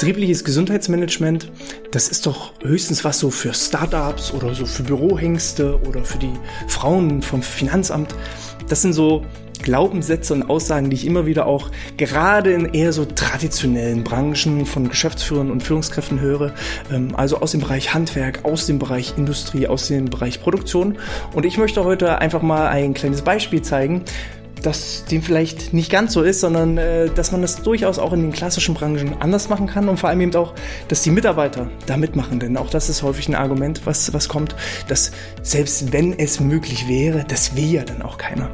betriebliches Gesundheitsmanagement, das ist doch höchstens was so für Startups oder so für Bürohengste oder für die Frauen vom Finanzamt. Das sind so Glaubenssätze und Aussagen, die ich immer wieder auch gerade in eher so traditionellen Branchen von Geschäftsführern und Führungskräften höre. Ähm, also aus dem Bereich Handwerk, aus dem Bereich Industrie, aus dem Bereich Produktion. Und ich möchte heute einfach mal ein kleines Beispiel zeigen, dass dem vielleicht nicht ganz so ist, sondern äh, dass man das durchaus auch in den klassischen Branchen anders machen kann und vor allem eben auch, dass die Mitarbeiter da mitmachen. Denn auch das ist häufig ein Argument, was, was kommt, dass selbst wenn es möglich wäre, das will ja dann auch keiner.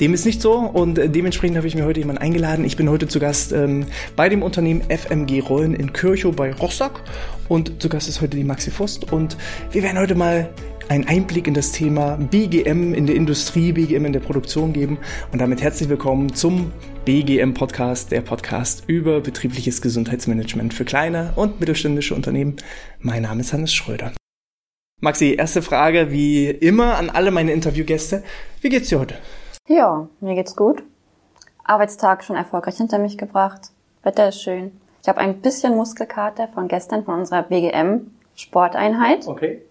Dem ist nicht so und äh, dementsprechend habe ich mir heute jemanden eingeladen. Ich bin heute zu Gast ähm, bei dem Unternehmen FMG Rollen in Kirchow bei Rostock und zu Gast ist heute die Maxi Fust und wir werden heute mal einen Einblick in das Thema BGM in der Industrie, BGM in der Produktion geben und damit herzlich willkommen zum BGM Podcast, der Podcast über betriebliches Gesundheitsmanagement für kleine und mittelständische Unternehmen. Mein Name ist Hannes Schröder. Maxi, erste Frage wie immer an alle meine Interviewgäste. Wie geht's dir heute? Ja, mir geht's gut. Arbeitstag schon erfolgreich hinter mich gebracht. Wetter ist schön. Ich habe ein bisschen Muskelkater von gestern von unserer BGM Sporteinheit. Okay.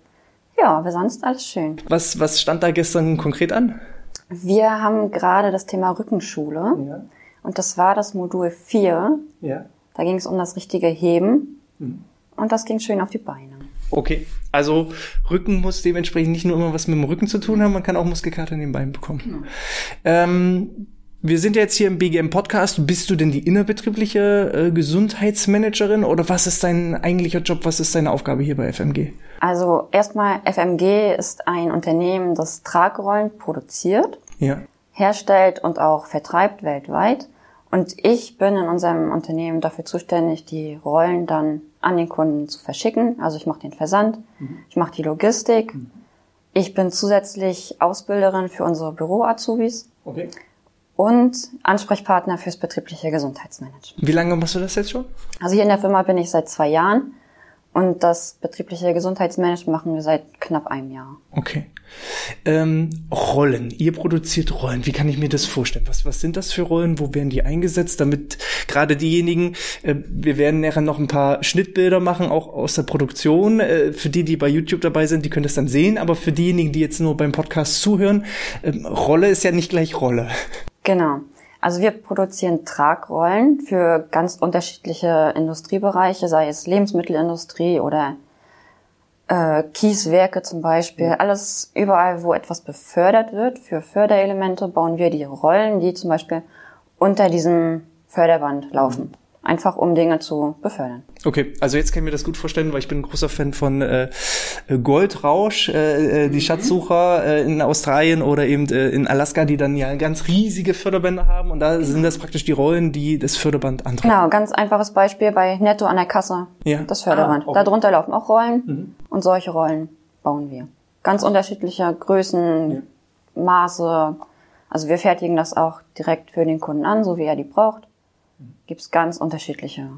Ja, aber sonst alles schön. Was, was stand da gestern konkret an? Wir haben gerade das Thema Rückenschule. Ja. Und das war das Modul 4. Ja. Da ging es um das richtige Heben. Mhm. Und das ging schön auf die Beine. Okay, also Rücken muss dementsprechend nicht nur immer was mit dem Rücken zu tun haben, man kann auch Muskelkater in den Beinen bekommen. Genau. Ähm, wir sind jetzt hier im BGM Podcast. Bist du denn die innerbetriebliche äh, Gesundheitsmanagerin oder was ist dein eigentlicher Job? Was ist deine Aufgabe hier bei FMG? Also erstmal, FMG ist ein Unternehmen, das Tragrollen produziert, Ja. herstellt und auch vertreibt weltweit. Und ich bin in unserem Unternehmen dafür zuständig, die Rollen dann an den Kunden zu verschicken. Also ich mache den Versand, ich mache die Logistik. Ich bin zusätzlich Ausbilderin für unsere Büro-Azubis Okay. Und Ansprechpartner fürs betriebliche Gesundheitsmanagement. Wie lange machst du das jetzt schon? Also hier in der Firma bin ich seit zwei Jahren und das betriebliche Gesundheitsmanagement machen wir seit knapp einem Jahr. Okay. Ähm, Rollen. Ihr produziert Rollen. Wie kann ich mir das vorstellen? Was, was sind das für Rollen? Wo werden die eingesetzt? Damit gerade diejenigen, äh, wir werden nachher noch ein paar Schnittbilder machen, auch aus der Produktion. Äh, für die, die bei YouTube dabei sind, die können das dann sehen. Aber für diejenigen, die jetzt nur beim Podcast zuhören, ähm, Rolle ist ja nicht gleich Rolle. Genau. Also wir produzieren Tragrollen für ganz unterschiedliche Industriebereiche, sei es Lebensmittelindustrie oder äh, Kieswerke zum Beispiel. Alles überall, wo etwas befördert wird, für Förderelemente bauen wir die Rollen, die zum Beispiel unter diesem Förderband laufen. Einfach um Dinge zu befördern. Okay, also jetzt kann ich mir das gut vorstellen, weil ich bin ein großer Fan von äh, Goldrausch, äh, äh, die Schatzsucher äh, in Australien oder eben äh, in Alaska, die dann ja ganz riesige Förderbänder haben und da sind das praktisch die Rollen, die das Förderband antreiben. Genau, ganz einfaches Beispiel bei Netto an der Kasse. Ja. Das Förderband. Ah, okay. Darunter laufen auch Rollen und solche Rollen bauen wir. Ganz unterschiedliche Größen, Maße. Also wir fertigen das auch direkt für den Kunden an, so wie er die braucht. Gibt's ganz unterschiedliche.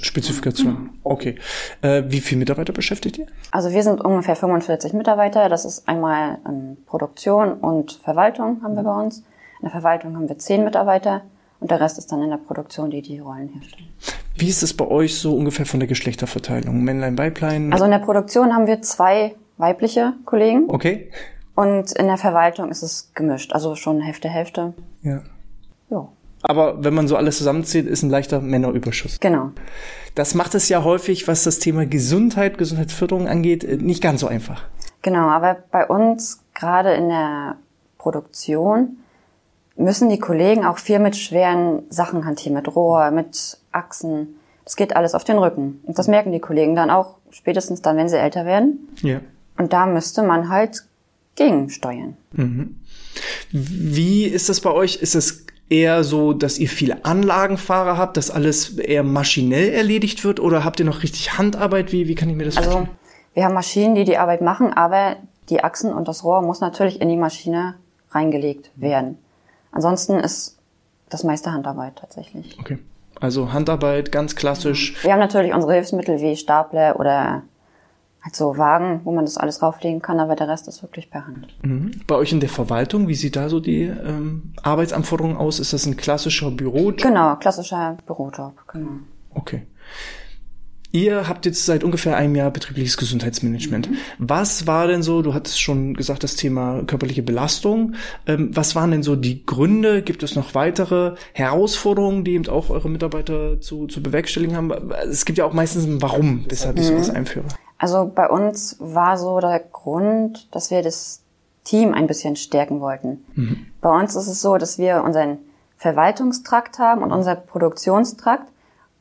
Spezifikation. Okay. Äh, wie viele Mitarbeiter beschäftigt ihr? Also wir sind ungefähr 45 Mitarbeiter. Das ist einmal ähm, Produktion und Verwaltung haben wir bei uns. In der Verwaltung haben wir 10 Mitarbeiter und der Rest ist dann in der Produktion, die die Rollen herstellen. Wie ist es bei euch so ungefähr von der Geschlechterverteilung? Männlein, Weiblein? Also in der Produktion haben wir zwei weibliche Kollegen okay. und in der Verwaltung ist es gemischt. Also schon Hälfte, Hälfte. Ja. Aber wenn man so alles zusammenzählt, ist ein leichter Männerüberschuss. genau. Das macht es ja häufig, was das Thema Gesundheit, Gesundheitsförderung angeht, äh, nicht ganz so einfach. Genau, aber bei uns, gerade in der Produktion, müssen die Kollegen auch viel mit schweren Sachen hantieren, mit Rohr, mit Achsen. Das geht alles auf den Rücken. Und das merken die Kollegen dann auch spätestens dann, wenn sie älter werden. Ja. Und da müsste man halt gegensteuern. Wie ist das bei euch? Ist es eher so, dass ihr viele Anlagenfahrer habt, dass alles eher maschinell erledigt wird oder habt ihr noch richtig Handarbeit? Wie, wie kann ich mir das Also vorstellen? wir haben Maschinen, die die Arbeit machen, aber die Achsen und das Rohr muss natürlich in die Maschine reingelegt werden. Ansonsten ist das meiste Handarbeit tatsächlich. Okay. Also Handarbeit, ganz klassisch. Wir haben natürlich unsere Hilfsmittel wie Stapler oder halt so Wagen, wo man das alles rauflegen kann, aber der Rest ist wirklich per Hand. Mhm. Bei euch in der Verwaltung, wie sieht da so die ähm, Arbeitsanforderung aus? Ist das ein klassischer Bürojob? Genau, klassischer Bürojob, genau. Okay. Ihr habt jetzt seit ungefähr einem Jahr betriebliches Gesundheitsmanagement. Mhm. Was war denn so, du hattest schon gesagt, das Thema körperliche Belastung. Ähm, was waren denn so die Gründe? Gibt es noch weitere Herausforderungen, die eben auch eure Mitarbeiter zu, zu bewerkstelligen haben? Es gibt ja auch meistens ein Warum, weshalb mhm. ich sowas einführe. Also bei uns war so der Grund, dass wir das Team ein bisschen stärken wollten. Mhm. Bei uns ist es so, dass wir unseren Verwaltungstrakt haben und unser Produktionstrakt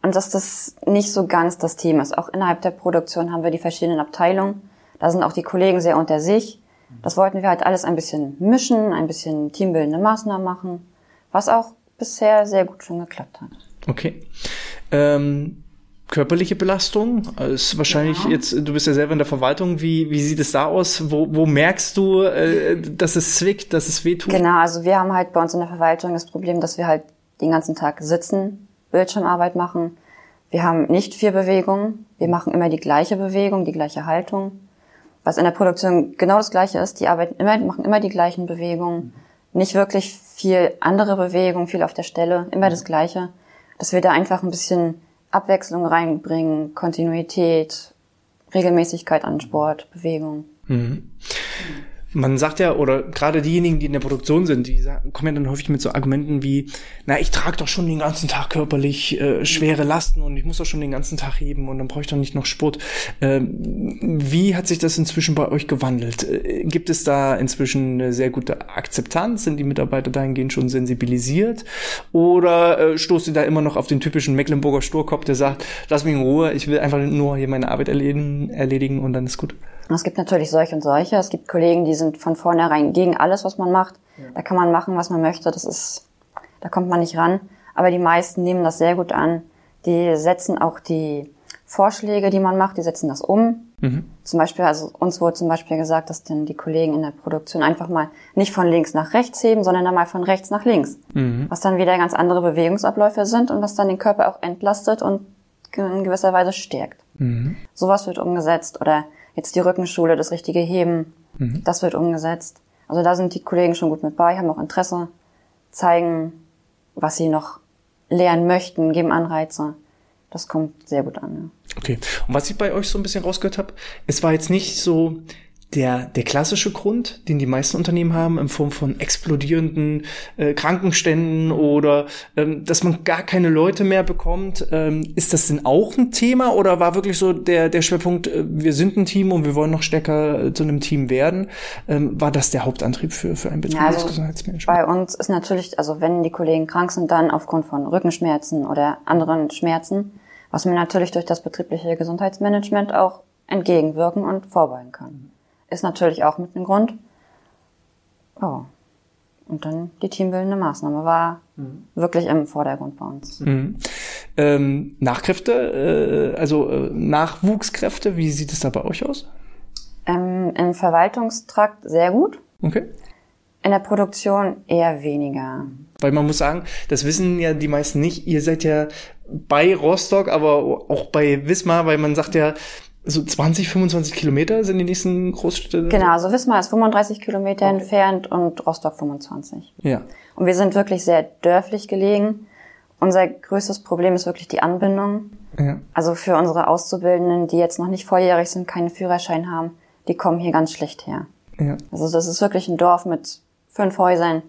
und dass das nicht so ganz das Thema ist. Auch innerhalb der Produktion haben wir die verschiedenen Abteilungen. Da sind auch die Kollegen sehr unter sich. Das wollten wir halt alles ein bisschen mischen, ein bisschen teambildende Maßnahmen machen, was auch bisher sehr gut schon geklappt hat. Okay. Ähm, körperliche Belastung ist wahrscheinlich ja. jetzt, du bist ja selber in der Verwaltung, wie, wie sieht es da aus? Wo, wo merkst du, äh, dass es zwickt, dass es wehtut? Genau, also wir haben halt bei uns in der Verwaltung das Problem, dass wir halt den ganzen Tag sitzen, Bildschirmarbeit machen. Wir haben nicht vier Bewegungen. Wir machen immer die gleiche Bewegung, die gleiche Haltung. Was in der Produktion genau das gleiche ist. Die arbeiten immer, machen immer die gleichen Bewegungen. Nicht wirklich viel andere Bewegungen, viel auf der Stelle, immer das gleiche. Dass wir da einfach ein bisschen Abwechslung reinbringen, Kontinuität, Regelmäßigkeit an Sport, Bewegung. Mhm. Man sagt ja, oder gerade diejenigen, die in der Produktion sind, die kommen ja dann häufig mit so Argumenten wie, na, ich trage doch schon den ganzen Tag körperlich äh, schwere Lasten und ich muss doch schon den ganzen Tag heben und dann brauche ich doch nicht noch Sport. Ähm, wie hat sich das inzwischen bei euch gewandelt? Äh, gibt es da inzwischen eine sehr gute Akzeptanz? Sind die Mitarbeiter dahingehend schon sensibilisiert? Oder äh, stoßt ihr da immer noch auf den typischen Mecklenburger Sturkopf, der sagt, lass mich in Ruhe, ich will einfach nur hier meine Arbeit erledigen, erledigen und dann ist gut? Es gibt natürlich solche und solche. Es gibt Kollegen, die sind von vornherein gegen alles, was man macht. Ja. Da kann man machen, was man möchte. Das ist, da kommt man nicht ran. Aber die meisten nehmen das sehr gut an. Die setzen auch die Vorschläge, die man macht, die setzen das um. Mhm. Zum Beispiel, also uns wurde zum Beispiel gesagt, dass dann die Kollegen in der Produktion einfach mal nicht von links nach rechts heben, sondern dann mal von rechts nach links. Mhm. Was dann wieder ganz andere Bewegungsabläufe sind und was dann den Körper auch entlastet und in gewisser Weise stärkt. Mhm. Sowas wird umgesetzt oder Jetzt die Rückenschule, das richtige Heben, mhm. das wird umgesetzt. Also da sind die Kollegen schon gut mit bei, haben auch Interesse, zeigen, was sie noch lernen möchten, geben Anreize. Das kommt sehr gut an. Ja. Okay. Und was ich bei euch so ein bisschen rausgehört habe, es war jetzt nicht so, der, der klassische Grund, den die meisten Unternehmen haben, in Form von explodierenden äh, Krankenständen oder ähm, dass man gar keine Leute mehr bekommt, ähm, ist das denn auch ein Thema oder war wirklich so der, der Schwerpunkt, äh, wir sind ein Team und wir wollen noch stärker äh, zu einem Team werden? Ähm, war das der Hauptantrieb für, für ein Betrieb ja, also Gesundheitsmanagement? Bei uns ist natürlich, also wenn die Kollegen krank sind, dann aufgrund von Rückenschmerzen oder anderen Schmerzen, was man natürlich durch das betriebliche Gesundheitsmanagement auch entgegenwirken und vorbeugen kann ist natürlich auch mit einem Grund. Oh. Und dann die teambildende Maßnahme war mhm. wirklich im Vordergrund bei uns. Mhm. Ähm, Nachkräfte, äh, also äh, Nachwuchskräfte, wie sieht es da bei euch aus? Ähm, Im Verwaltungstrakt sehr gut. Okay. In der Produktion eher weniger. Weil man muss sagen, das wissen ja die meisten nicht. Ihr seid ja bei Rostock, aber auch bei Wismar, weil man sagt ja, so 20, 25 Kilometer sind die nächsten Großstädte? Genau, also Wismar ist 35 Kilometer okay. entfernt und Rostock 25. Ja. Und wir sind wirklich sehr dörflich gelegen. Unser größtes Problem ist wirklich die Anbindung. Ja. Also für unsere Auszubildenden, die jetzt noch nicht volljährig sind, keinen Führerschein haben, die kommen hier ganz schlecht her. Ja. Also das ist wirklich ein Dorf mit fünf Häusern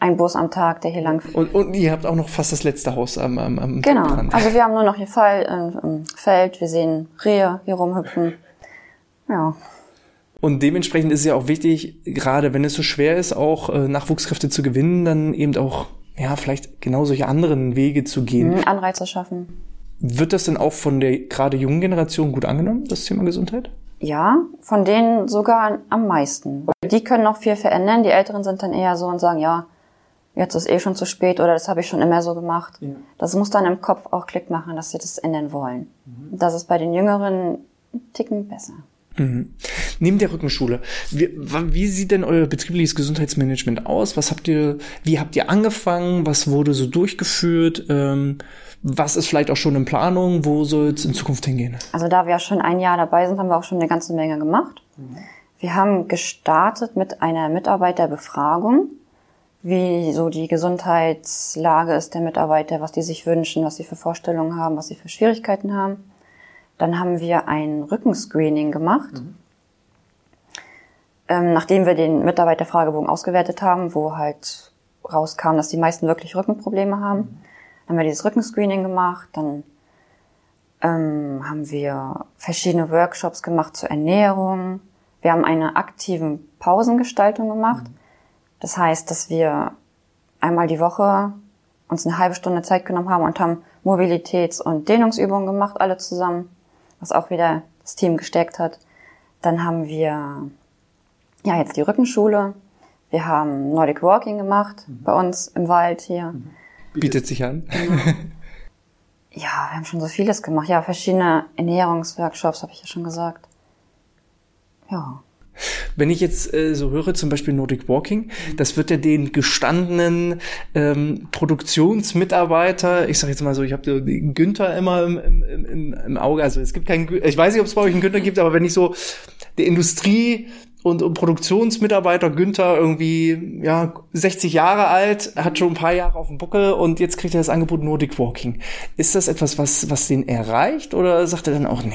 ein Bus am Tag, der hier lang fährt. Und, und ihr habt auch noch fast das letzte Haus am, am, am Genau. Dran. Also wir haben nur noch hier Fall im Feld, wir sehen Rehe hier rumhüpfen. Ja. Und dementsprechend ist es ja auch wichtig, gerade wenn es so schwer ist, auch äh, Nachwuchskräfte zu gewinnen, dann eben auch, ja, vielleicht genau solche anderen Wege zu gehen. Mhm, Anreize schaffen. Wird das denn auch von der gerade jungen Generation gut angenommen, das Thema Gesundheit? Ja, von denen sogar am meisten. Die können noch viel verändern. Die Älteren sind dann eher so und sagen, ja, jetzt ist eh schon zu spät oder das habe ich schon immer so gemacht. Ja. Das muss dann im Kopf auch Klick machen, dass sie das ändern wollen. Mhm. Das ist bei den Jüngeren Ticken besser. Mhm. Neben der Rückenschule, wie, wie, sieht denn euer betriebliches Gesundheitsmanagement aus? Was habt ihr, wie habt ihr angefangen? Was wurde so durchgeführt? Ähm, was ist vielleicht auch schon in Planung? Wo soll es in Zukunft hingehen? Also da wir schon ein Jahr dabei sind, haben wir auch schon eine ganze Menge gemacht. Mhm. Wir haben gestartet mit einer Mitarbeiterbefragung, wie so die Gesundheitslage ist der Mitarbeiter, was die sich wünschen, was sie für Vorstellungen haben, was sie für Schwierigkeiten haben. Dann haben wir ein Rückenscreening gemacht. Mhm. Ähm, nachdem wir den Mitarbeiterfragebogen ausgewertet haben, wo halt rauskam, dass die meisten wirklich Rückenprobleme haben, mhm. haben wir dieses Rückenscreening gemacht. Dann ähm, haben wir verschiedene Workshops gemacht zur Ernährung. Wir haben eine aktiven Pausengestaltung gemacht. Mhm. Das heißt, dass wir einmal die Woche uns eine halbe Stunde Zeit genommen haben und haben Mobilitäts- und Dehnungsübungen gemacht, alle zusammen was auch wieder das Team gestärkt hat. Dann haben wir ja jetzt die Rückenschule. Wir haben Nordic Walking gemacht mhm. bei uns im Wald hier. Mhm. Bietet sich an. Genau. Ja, wir haben schon so vieles gemacht. Ja, verschiedene Ernährungsworkshops, habe ich ja schon gesagt. Ja. Wenn ich jetzt äh, so höre, zum Beispiel Nordic Walking, das wird ja den gestandenen ähm, Produktionsmitarbeiter, ich sage jetzt mal so, ich habe den Günther immer im, im, im, im Auge, also es gibt keinen, ich weiß nicht, ob es bei euch einen Günther gibt, aber wenn ich so der Industrie und, und Produktionsmitarbeiter Günther irgendwie ja 60 Jahre alt, hat schon ein paar Jahre auf dem Buckel und jetzt kriegt er das Angebot Nordic Walking. Ist das etwas, was was den erreicht oder sagt er dann auch nee?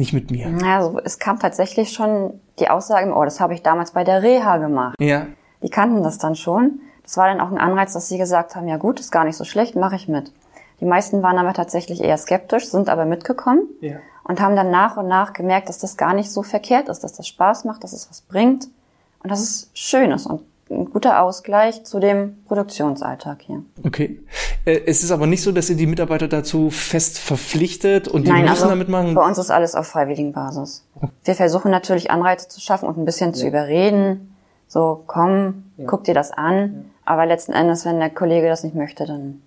Nicht mit mir. Also es kam tatsächlich schon die Aussage, oh, das habe ich damals bei der Reha gemacht. Ja. Die kannten das dann schon. Das war dann auch ein Anreiz, dass sie gesagt haben, ja gut, ist gar nicht so schlecht, mache ich mit. Die meisten waren aber tatsächlich eher skeptisch, sind aber mitgekommen ja. und haben dann nach und nach gemerkt, dass das gar nicht so verkehrt ist, dass das Spaß macht, dass es was bringt und dass es schön ist. Und ein guter Ausgleich zu dem Produktionsalltag hier. Okay. Äh, es ist aber nicht so, dass ihr die Mitarbeiter dazu fest verpflichtet und die Nein, müssen also damit machen? Bei uns ist alles auf freiwilligen Basis. Wir versuchen natürlich Anreize zu schaffen und ein bisschen ja. zu überreden. So, komm, ja. guck dir das an. Ja. Aber letzten Endes, wenn der Kollege das nicht möchte, dann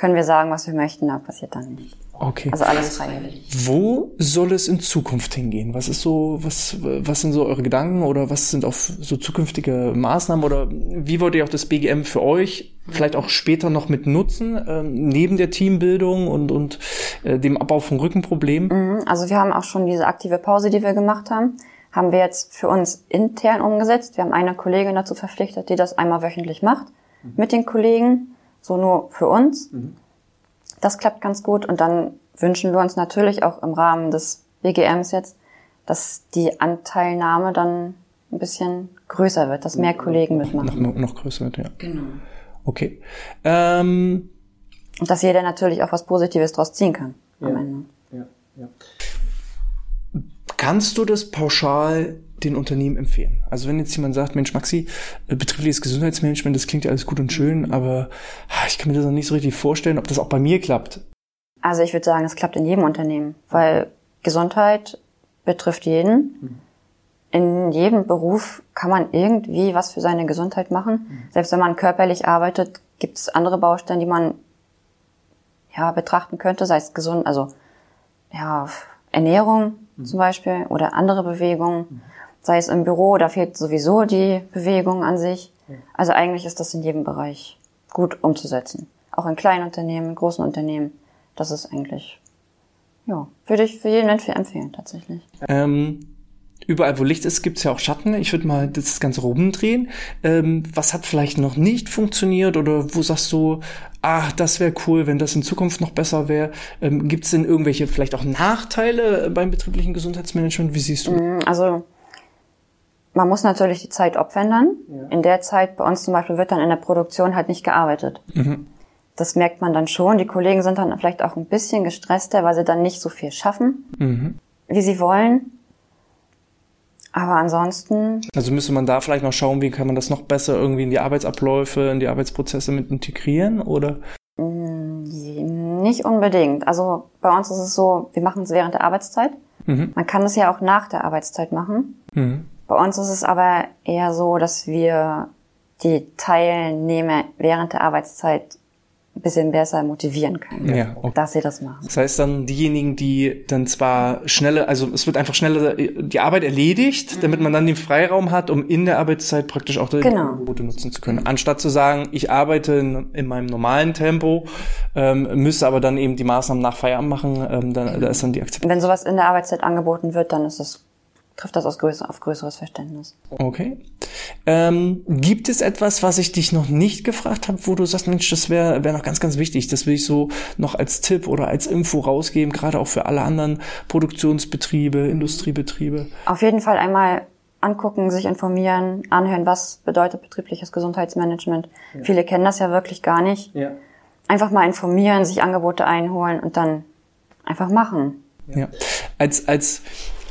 können wir sagen, was wir möchten, da passiert dann nicht. Okay. Also alles freiwillig. Wo soll es in Zukunft hingehen? Was ist so, was, was sind so eure Gedanken oder was sind auch so zukünftige Maßnahmen oder wie wollt ihr auch das BGM für euch vielleicht auch später noch mit nutzen, ähm, neben der Teambildung und, und äh, dem Abbau von Rückenproblemen? Mhm, also wir haben auch schon diese aktive Pause, die wir gemacht haben, haben wir jetzt für uns intern umgesetzt. Wir haben eine Kollegin dazu verpflichtet, die das einmal wöchentlich macht mhm. mit den Kollegen, so nur für uns. Mhm. Das klappt ganz gut und dann wünschen wir uns natürlich auch im Rahmen des BGMs jetzt, dass die Anteilnahme dann ein bisschen größer wird, dass mehr Kollegen mitmachen. Noch, noch größer wird, ja. Genau. Okay. Ähm, und dass jeder natürlich auch was Positives draus ziehen kann ja. am Ende. Ja, ja. Kannst du das pauschal den Unternehmen empfehlen? Also wenn jetzt jemand sagt, Mensch, Maxi, äh, betriebliches Gesundheitsmanagement, das klingt ja alles gut und schön, aber ah, ich kann mir das noch nicht so richtig vorstellen, ob das auch bei mir klappt. Also ich würde sagen, es klappt in jedem Unternehmen, weil Gesundheit betrifft jeden. Mhm. In jedem Beruf kann man irgendwie was für seine Gesundheit machen. Mhm. Selbst wenn man körperlich arbeitet, gibt es andere Baustellen, die man ja betrachten könnte, sei es gesund, also ja Ernährung mhm. zum Beispiel oder andere Bewegungen. Mhm sei es im Büro, da fehlt sowieso die Bewegung an sich. Also eigentlich ist das in jedem Bereich gut umzusetzen. Auch in kleinen Unternehmen, in großen Unternehmen. Das ist eigentlich, ja, würde ich für jeden empfehlen, tatsächlich. Ähm, überall, wo Licht ist, gibt's ja auch Schatten. Ich würde mal das Ganze rumdrehen. Ähm, was hat vielleicht noch nicht funktioniert oder wo sagst du, ach, das wäre cool, wenn das in Zukunft noch besser wäre? Ähm, gibt's denn irgendwelche vielleicht auch Nachteile beim betrieblichen Gesundheitsmanagement? Wie siehst du? Mm, also man muss natürlich die Zeit opfern. Ja. In der Zeit bei uns zum Beispiel wird dann in der Produktion halt nicht gearbeitet. Mhm. Das merkt man dann schon. Die Kollegen sind dann vielleicht auch ein bisschen gestresster, weil sie dann nicht so viel schaffen, mhm. wie sie wollen. Aber ansonsten. Also müsste man da vielleicht noch schauen, wie kann man das noch besser irgendwie in die Arbeitsabläufe, in die Arbeitsprozesse mit integrieren, oder? Mm, nicht unbedingt. Also bei uns ist es so, wir machen es während der Arbeitszeit. Mhm. Man kann es ja auch nach der Arbeitszeit machen. Mhm. Bei uns ist es aber eher so, dass wir die Teilnehmer während der Arbeitszeit ein bisschen besser motivieren können, Ja, okay. dass sie das machen. Das heißt dann diejenigen, die dann zwar schneller, also es wird einfach schneller die Arbeit erledigt, damit man dann den Freiraum hat, um in der Arbeitszeit praktisch auch die Genau. Angebote nutzen zu können. Anstatt zu sagen, ich arbeite in, in meinem normalen Tempo, ähm, müsste aber dann eben die Maßnahmen nach Feierabend machen, ähm, da, da ist dann die Akzeptanz. Wenn sowas in der Arbeitszeit angeboten wird, dann ist es, trifft das aus größer, auf größeres Verständnis. Okay. Ähm, gibt es etwas, was ich dich noch nicht gefragt habe, wo du sagst, Mensch, das wäre wär noch ganz, ganz wichtig. Das will ich so noch als Tipp oder als Info rausgeben, gerade auch für alle anderen Produktionsbetriebe, Industriebetriebe. Auf jeden Fall einmal angucken, sich informieren, anhören, was bedeutet betriebliches Gesundheitsmanagement. Viele kennen das ja wirklich gar nicht. Ja. Einfach mal informieren, sich Angebote einholen und dann einfach machen. Ja. Als, als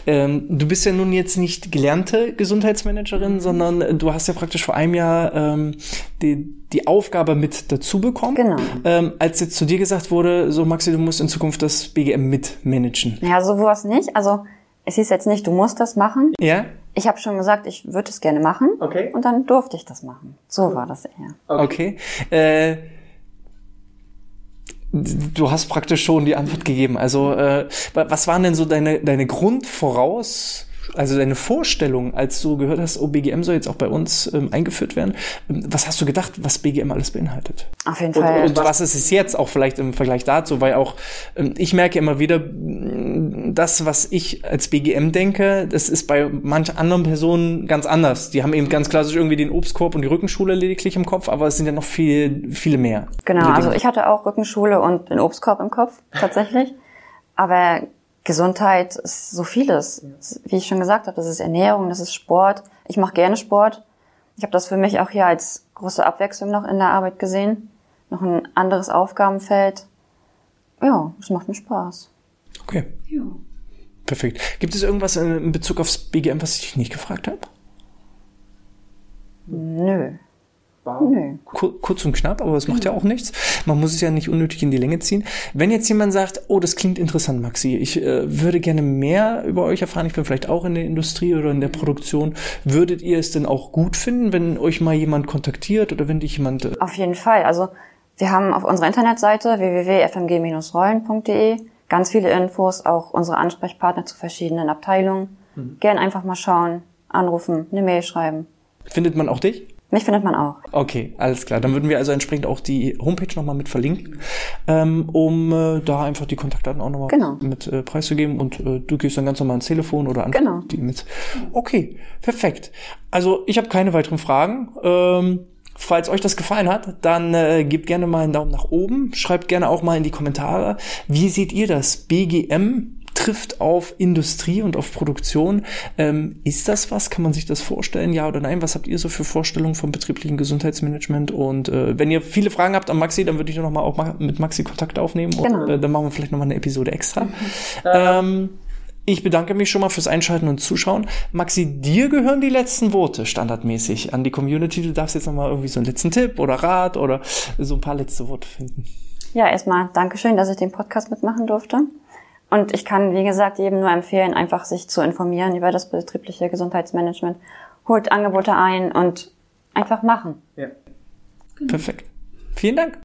ähm, du bist ja nun jetzt nicht gelernte Gesundheitsmanagerin, sondern du hast ja praktisch vor einem Jahr ähm, die, die Aufgabe mit dazu bekommen. Genau. Ähm, als jetzt zu dir gesagt wurde, so Maxi, du musst in Zukunft das BGM mitmanagen. Naja, sowas nicht. Also es hieß jetzt nicht, du musst das machen. Ja? Ich habe schon gesagt, ich würde es gerne machen. Okay. Und dann durfte ich das machen. So war das eher. Okay. Äh, du hast praktisch schon die Antwort gegeben. Also, äh, wa- was waren denn so deine, deine Grundvoraus, also deine Vorstellung, als du gehört hast, oh, BGM soll jetzt auch bei uns ähm, eingeführt werden? Ähm, Was hast du gedacht, was BGM alles beinhaltet? Auf jeden Und, Fall. und was ist es jetzt auch vielleicht im Vergleich dazu? Weil auch, ähm, ich merke immer wieder, mh, das, was ich als BGM denke, das ist bei manch anderen Personen ganz anders. Die haben eben ganz klassisch irgendwie den Obstkorb und die Rückenschule lediglich im Kopf, aber es sind ja noch viel, viele mehr. Genau, also ich hatte auch Rückenschule und den Obstkorb im Kopf, tatsächlich. Aber Gesundheit ist so vieles. Wie ich schon gesagt habe, das ist Ernährung, das ist Sport. Ich mache gerne Sport. Ich habe das für mich auch hier als große Abwechslung noch in der Arbeit gesehen. Noch ein anderes Aufgabenfeld. Ja, es macht mir Spaß. Okay. Perfekt. Gibt es irgendwas in in Bezug aufs BGM, was ich dich nicht gefragt habe? Nö. Nö. Kur kurz und knapp, aber es macht ja auch nichts. Man muss es ja nicht unnötig in die Länge ziehen. Wenn jetzt jemand sagt, oh, das klingt interessant, Maxi, ich äh, würde gerne mehr über euch erfahren, ich bin vielleicht auch in der Industrie oder in der Produktion, würdet ihr es denn auch gut finden, wenn euch mal jemand kontaktiert oder wenn dich jemand... Äh, Auf jeden Fall. Also wir haben auf unserer Internetseite www.fmg-rollen.de ganz viele Infos, auch unsere Ansprechpartner zu verschiedenen Abteilungen. Gern einfach mal schauen, anrufen, eine Mail schreiben. findet man auch dich? Mich findet man auch. Okay, alles klar. Dann würden wir also entsprechend auch die Homepage nochmal mit verlinken, ähm, um äh, da einfach die Kontaktdaten auch nochmal Genau. mit äh, preiszugeben und äh, du gehst dann ganz normal ans Telefon oder an Genau. die mit. Okay, perfekt. Also ich habe keine weiteren Fragen. Ähm, falls euch das gefallen hat, dann äh, gebt gerne mal einen Daumen nach oben. Schreibt gerne auch mal in die Kommentare, wie seht ihr das? BGM trifft auf Industrie und auf Produktion. Ähm, ist das was? Kann man sich das vorstellen? Ja oder nein? Was habt ihr so für Vorstellungen vom betrieblichen Gesundheitsmanagement? Und äh, wenn ihr viele Fragen habt an Maxi, dann würde ich noch mal auch ma- mit Maxi Kontakt aufnehmen und Genau. äh, dann machen wir vielleicht noch mal eine Episode extra. Ähm, ich bedanke mich schon mal fürs Einschalten und Zuschauen. Maxi, dir gehören die letzten Worte standardmäßig an die Community. Du darfst jetzt noch mal irgendwie so einen letzten Tipp oder Rat oder so ein paar letzte Worte finden. Ja, erstmal Dankeschön, dass ich den Podcast mitmachen durfte. Und ich kann, wie gesagt, jedem nur empfehlen, einfach sich zu informieren über das betriebliche Gesundheitsmanagement. Holt Angebote ein und einfach machen. Perfekt. Vielen Dank.